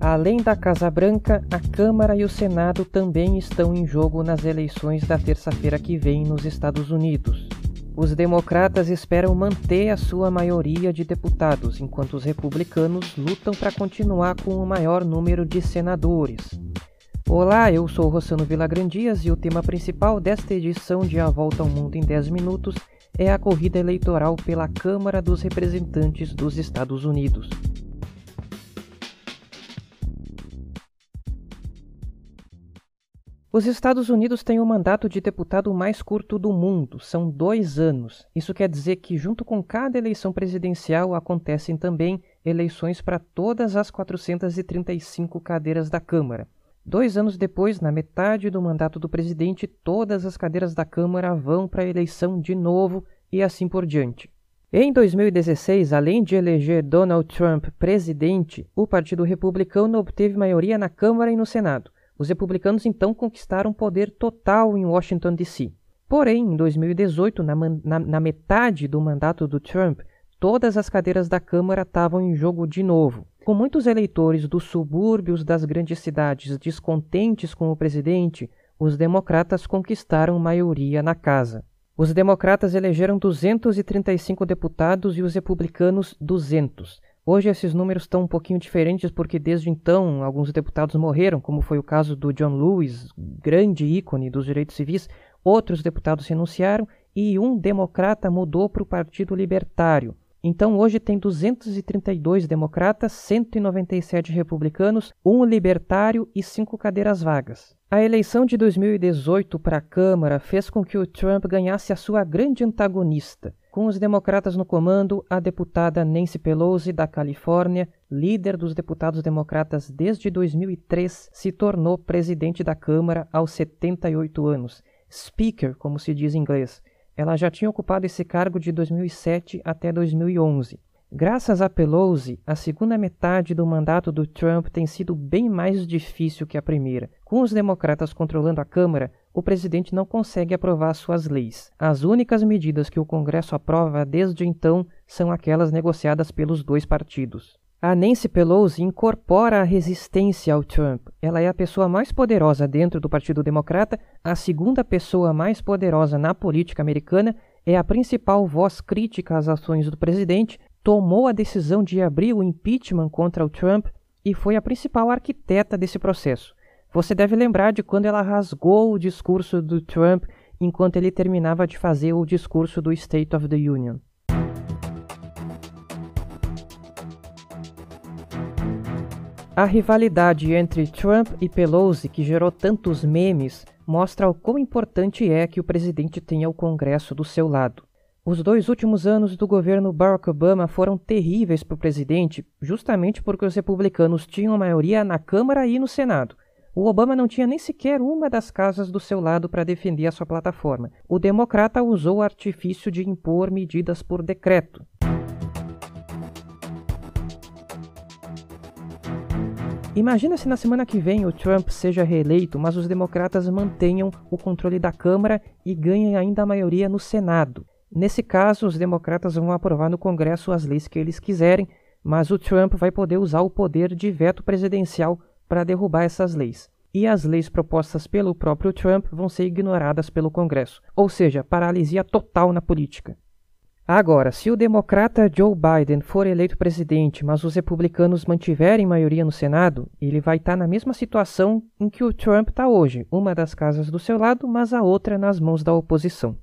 Além da Casa Branca, a Câmara e o Senado também estão em jogo nas eleições da terça-feira que vem nos Estados Unidos. Os democratas esperam manter a sua maioria de deputados, enquanto os republicanos lutam para continuar com o maior número de senadores. Olá, eu sou Rossano Vilagrandias e o tema principal desta edição de A Volta ao Mundo em 10 Minutos é a corrida eleitoral pela Câmara dos Representantes dos Estados Unidos. Os Estados Unidos têm o mandato de deputado mais curto do mundo, são dois anos. Isso quer dizer que, junto com cada eleição presidencial, acontecem também eleições para todas as 435 cadeiras da Câmara. Dois anos depois, na metade do mandato do presidente, todas as cadeiras da Câmara vão para a eleição de novo e assim por diante. Em 2016, além de eleger Donald Trump presidente, o Partido Republicano obteve maioria na Câmara e no Senado. Os republicanos então conquistaram poder total em Washington, D.C. Porém, em 2018, na, na, na, metade do mandato do Trump, todas as cadeiras da Câmara estavam em jogo de novo. Com muitos eleitores dos subúrbios das grandes cidades descontentes com o presidente, os democratas conquistaram maioria na casa. Os democratas elegeram 235 deputados e os republicanos 200. Hoje esses números estão um pouquinho diferentes porque desde então alguns deputados morreram, como foi o caso do John Lewis, grande ícone dos direitos civis. Outros deputados renunciaram e um democrata mudou para o Partido Libertário. Então hoje tem 232 democratas, 197 republicanos, um libertário e cinco cadeiras vagas. A eleição de 2018 para a Câmara fez com que o Trump ganhasse a sua grande antagonista. Com os democratas no comando, a deputada Nancy Pelosi, da Califórnia, líder dos deputados democratas desde 2003, se tornou presidente da Câmara aos 78 anos. Speaker, como se diz em inglês. Ela já tinha ocupado esse cargo de 2007 até 2011. Graças a Pelosi, a segunda metade do mandato do Trump tem sido bem mais difícil que a primeira. Com os democratas controlando a Câmara, o presidente não consegue aprovar suas leis. As únicas medidas que o Congresso aprova desde então são aquelas negociadas pelos dois partidos. A Nancy Pelosi incorpora a resistência ao Trump. Ela é a pessoa mais poderosa dentro do Partido Democrata, a segunda pessoa mais poderosa na política americana, é a principal voz crítica às ações do presidente, tomou a decisão de abrir o impeachment contra o Trump e foi a principal arquiteta desse processo. Você deve lembrar de quando ela rasgou o discurso do Trump enquanto ele terminava de fazer o discurso do State of the Union. A rivalidade entre Trump e Pelosi, que gerou tantos memes, mostra o quão importante é que o presidente tenha o Congresso do seu lado. Os dois últimos anos do governo Barack Obama foram terríveis para o presidente, justamente porque os republicanos tinham maioria na Câmara e no Senado. O Obama não tinha nem sequer uma das casas do seu lado para defender a sua plataforma. O democrata usou o artifício de impor medidas por decreto. Imagina se na semana que vem o Trump seja reeleito, mas os democratas mantenham o controle da Câmara e ganhem ainda a maioria no Senado. Nesse caso, os democratas vão aprovar no Congresso as leis que eles quiserem, mas o Trump vai poder usar o poder de veto presidencial para derrubar essas leis. E as leis propostas pelo próprio Trump vão ser ignoradas pelo Congresso, ou seja, paralisia total na política. Agora, se o democrata Joe Biden for eleito presidente, mas os republicanos mantiverem maioria no Senado, ele vai estar tá na mesma situação em que o Trump está hoje, uma das casas do seu lado, mas a outra nas mãos da oposição.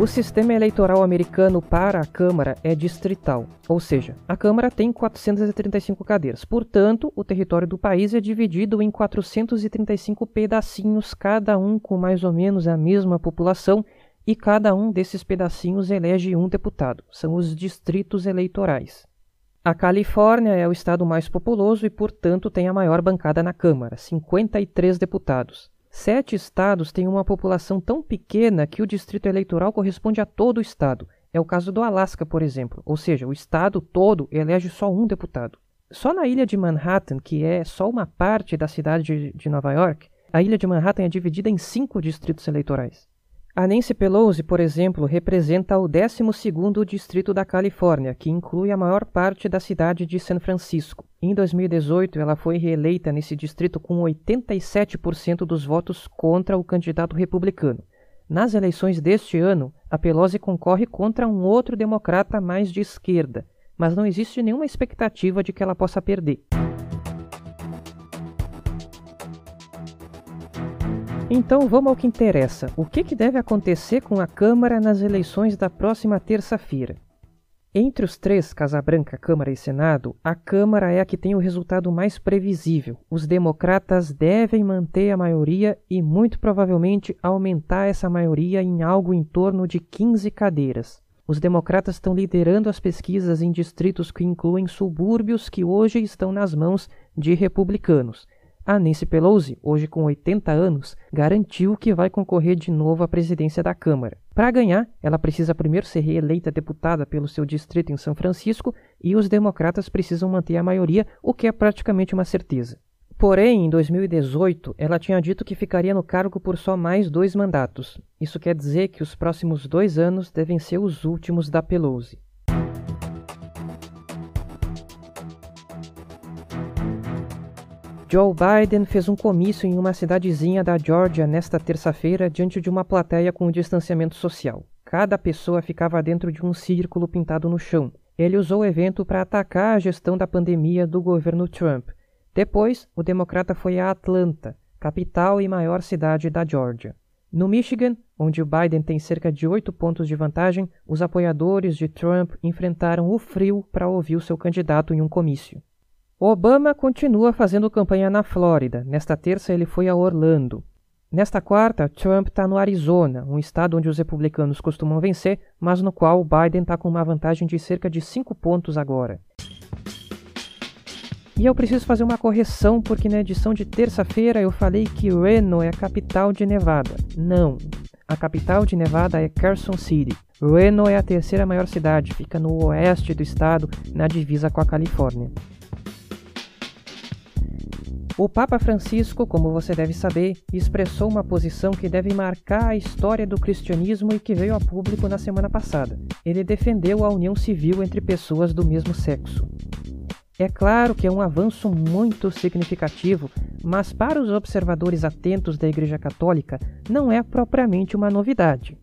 O sistema eleitoral americano para a Câmara é distrital, ou seja, a Câmara tem 435 cadeiras. Portanto, o território do país é dividido em 435 pedacinhos, cada um com mais ou menos a mesma população, e cada um desses pedacinhos elege um deputado. São os distritos eleitorais. A Califórnia é o estado mais populoso e, portanto, tem a maior bancada na Câmara, 53 deputados. Sete estados têm uma população tão pequena que o distrito eleitoral corresponde a todo o estado. É o caso do Alasca, por exemplo, ou seja, o estado todo elege só um deputado. Só na ilha de Manhattan, que é só uma parte da cidade de, Nova York, a ilha de Manhattan é dividida em cinco distritos eleitorais. A Nancy Pelosi, por exemplo, representa o 12º distrito da Califórnia, que inclui a maior parte da cidade de San Francisco. Em 2018, ela foi reeleita nesse distrito com 87% dos votos contra o candidato republicano. Nas eleições deste ano, a Pelosi concorre contra um outro democrata mais de esquerda, mas não existe nenhuma expectativa de que ela possa perder. Então vamos ao que interessa. O que, que deve acontecer com a Câmara nas eleições da próxima terça-feira? Entre os três, Casa Branca, Câmara e Senado, a Câmara é a que tem o resultado mais previsível. Os democratas devem manter a maioria e, muito provavelmente, aumentar essa maioria em algo em torno de 15 cadeiras. Os democratas estão liderando as pesquisas em distritos que incluem subúrbios que hoje estão nas mãos de republicanos. A Nancy Pelosi, hoje com 80 anos, garantiu que vai concorrer de novo à presidência da Câmara. Para ganhar, ela precisa primeiro ser reeleita deputada pelo seu distrito em São Francisco e os democratas precisam manter a maioria, o que é praticamente uma certeza. Porém, em 2018, ela tinha dito que ficaria no cargo por só mais dois mandatos. Isso quer dizer que os próximos dois anos devem ser os últimos da Pelosi. Joe Biden fez um comício em uma cidadezinha da Georgia nesta terça-feira diante de uma plateia com distanciamento social. Cada pessoa ficava dentro de um círculo pintado no chão. Ele usou o evento para atacar a gestão da pandemia do governo Trump. Depois, o democrata foi a Atlanta, capital e maior cidade da Georgia. No Michigan, onde o Biden tem cerca de oito pontos de vantagem, os apoiadores de Trump enfrentaram o frio para ouvir o seu candidato em um comício. Obama continua fazendo campanha na Flórida. Nesta terça, ele foi a Orlando. Nesta quarta, Trump está no Arizona, um estado onde os republicanos costumam vencer, mas no qual Biden está com uma vantagem de cerca de 5 pontos agora. E eu preciso fazer uma correção porque na edição de terça-feira eu falei que Reno é a capital de Nevada. Não, a capital de Nevada é Carson City. Reno é a terceira maior cidade, fica no oeste do estado, na divisa com a Califórnia. O Papa Francisco, como você deve saber, expressou uma posição que deve marcar a história do cristianismo e que veio a público na semana passada. Ele defendeu a união civil entre pessoas do mesmo sexo. É claro que é um avanço muito significativo, mas para os observadores atentos da Igreja Católica não é propriamente uma novidade.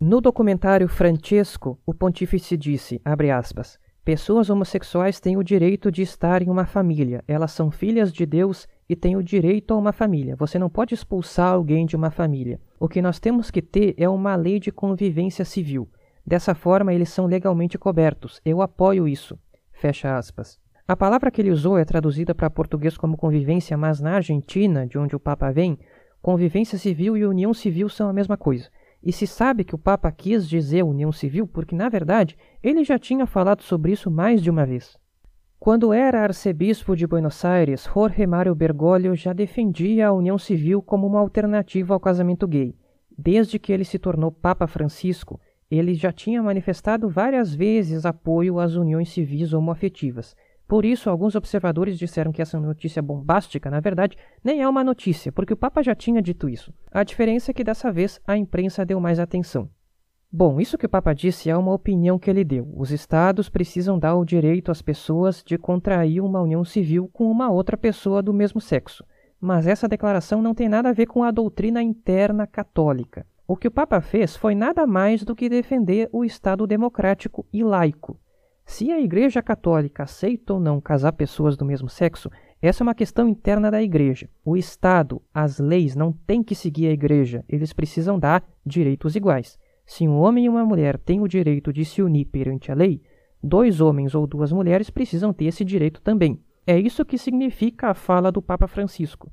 No documentário Francesco, o pontífice disse, aspas, Pessoas homossexuais têm o direito de estar em uma família. Elas são filhas de Deus e têm o direito a uma família. Você não pode expulsar alguém de uma família. O que nós temos que ter é uma lei de convivência civil. Dessa forma, eles são legalmente cobertos. Eu apoio isso. Fecha aspas. A palavra que ele usou é traduzida para português como convivência, mas na Argentina, de onde o Papa vem, convivência civil e união civil são a mesma coisa. E se sabe que o Papa quis dizer união civil porque, na verdade, ele já tinha falado sobre isso mais de uma vez. Quando era arcebispo de Buenos Aires, Jorge Mário Bergoglio já defendia a união civil como uma alternativa ao casamento gay. Desde que ele se tornou Papa Francisco, ele já tinha manifestado várias vezes apoio às uniões civis homoafetivas, por isso, alguns observadores disseram que essa notícia bombástica, na verdade, nem é uma notícia, porque o Papa já tinha dito isso. A diferença é que dessa vez a imprensa deu mais atenção. Bom, isso que o Papa disse é uma opinião que ele deu. Os estados precisam dar o direito às pessoas de contrair uma união civil com uma outra pessoa do mesmo sexo. Mas essa declaração não tem nada a ver com a doutrina interna católica. O que o Papa fez foi nada mais do que defender o Estado democrático e laico. Se a Igreja Católica aceita ou não casar pessoas do mesmo sexo, essa é uma questão interna da Igreja. O Estado, as leis não têm que seguir a Igreja, eles precisam dar direitos iguais. Se um homem e uma mulher têm o direito de se unir perante a lei, dois homens ou duas mulheres precisam ter esse direito também. É isso que significa a fala do Papa Francisco.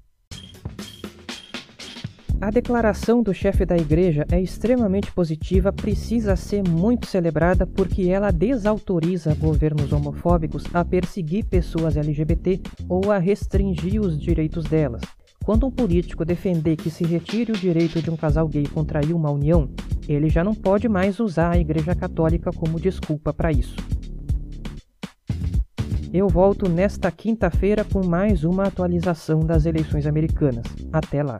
A declaração do chefe da igreja é extremamente positiva, precisa ser muito celebrada porque ela desautoriza governos homofóbicos a perseguir pessoas LGBT ou a restringir os direitos delas. Quando um político defender que se retire o direito de um casal gay contrair uma união, ele já não pode mais usar a Igreja Católica como desculpa para isso. Eu volto nesta quinta-feira com mais uma atualização das eleições americanas. Até lá!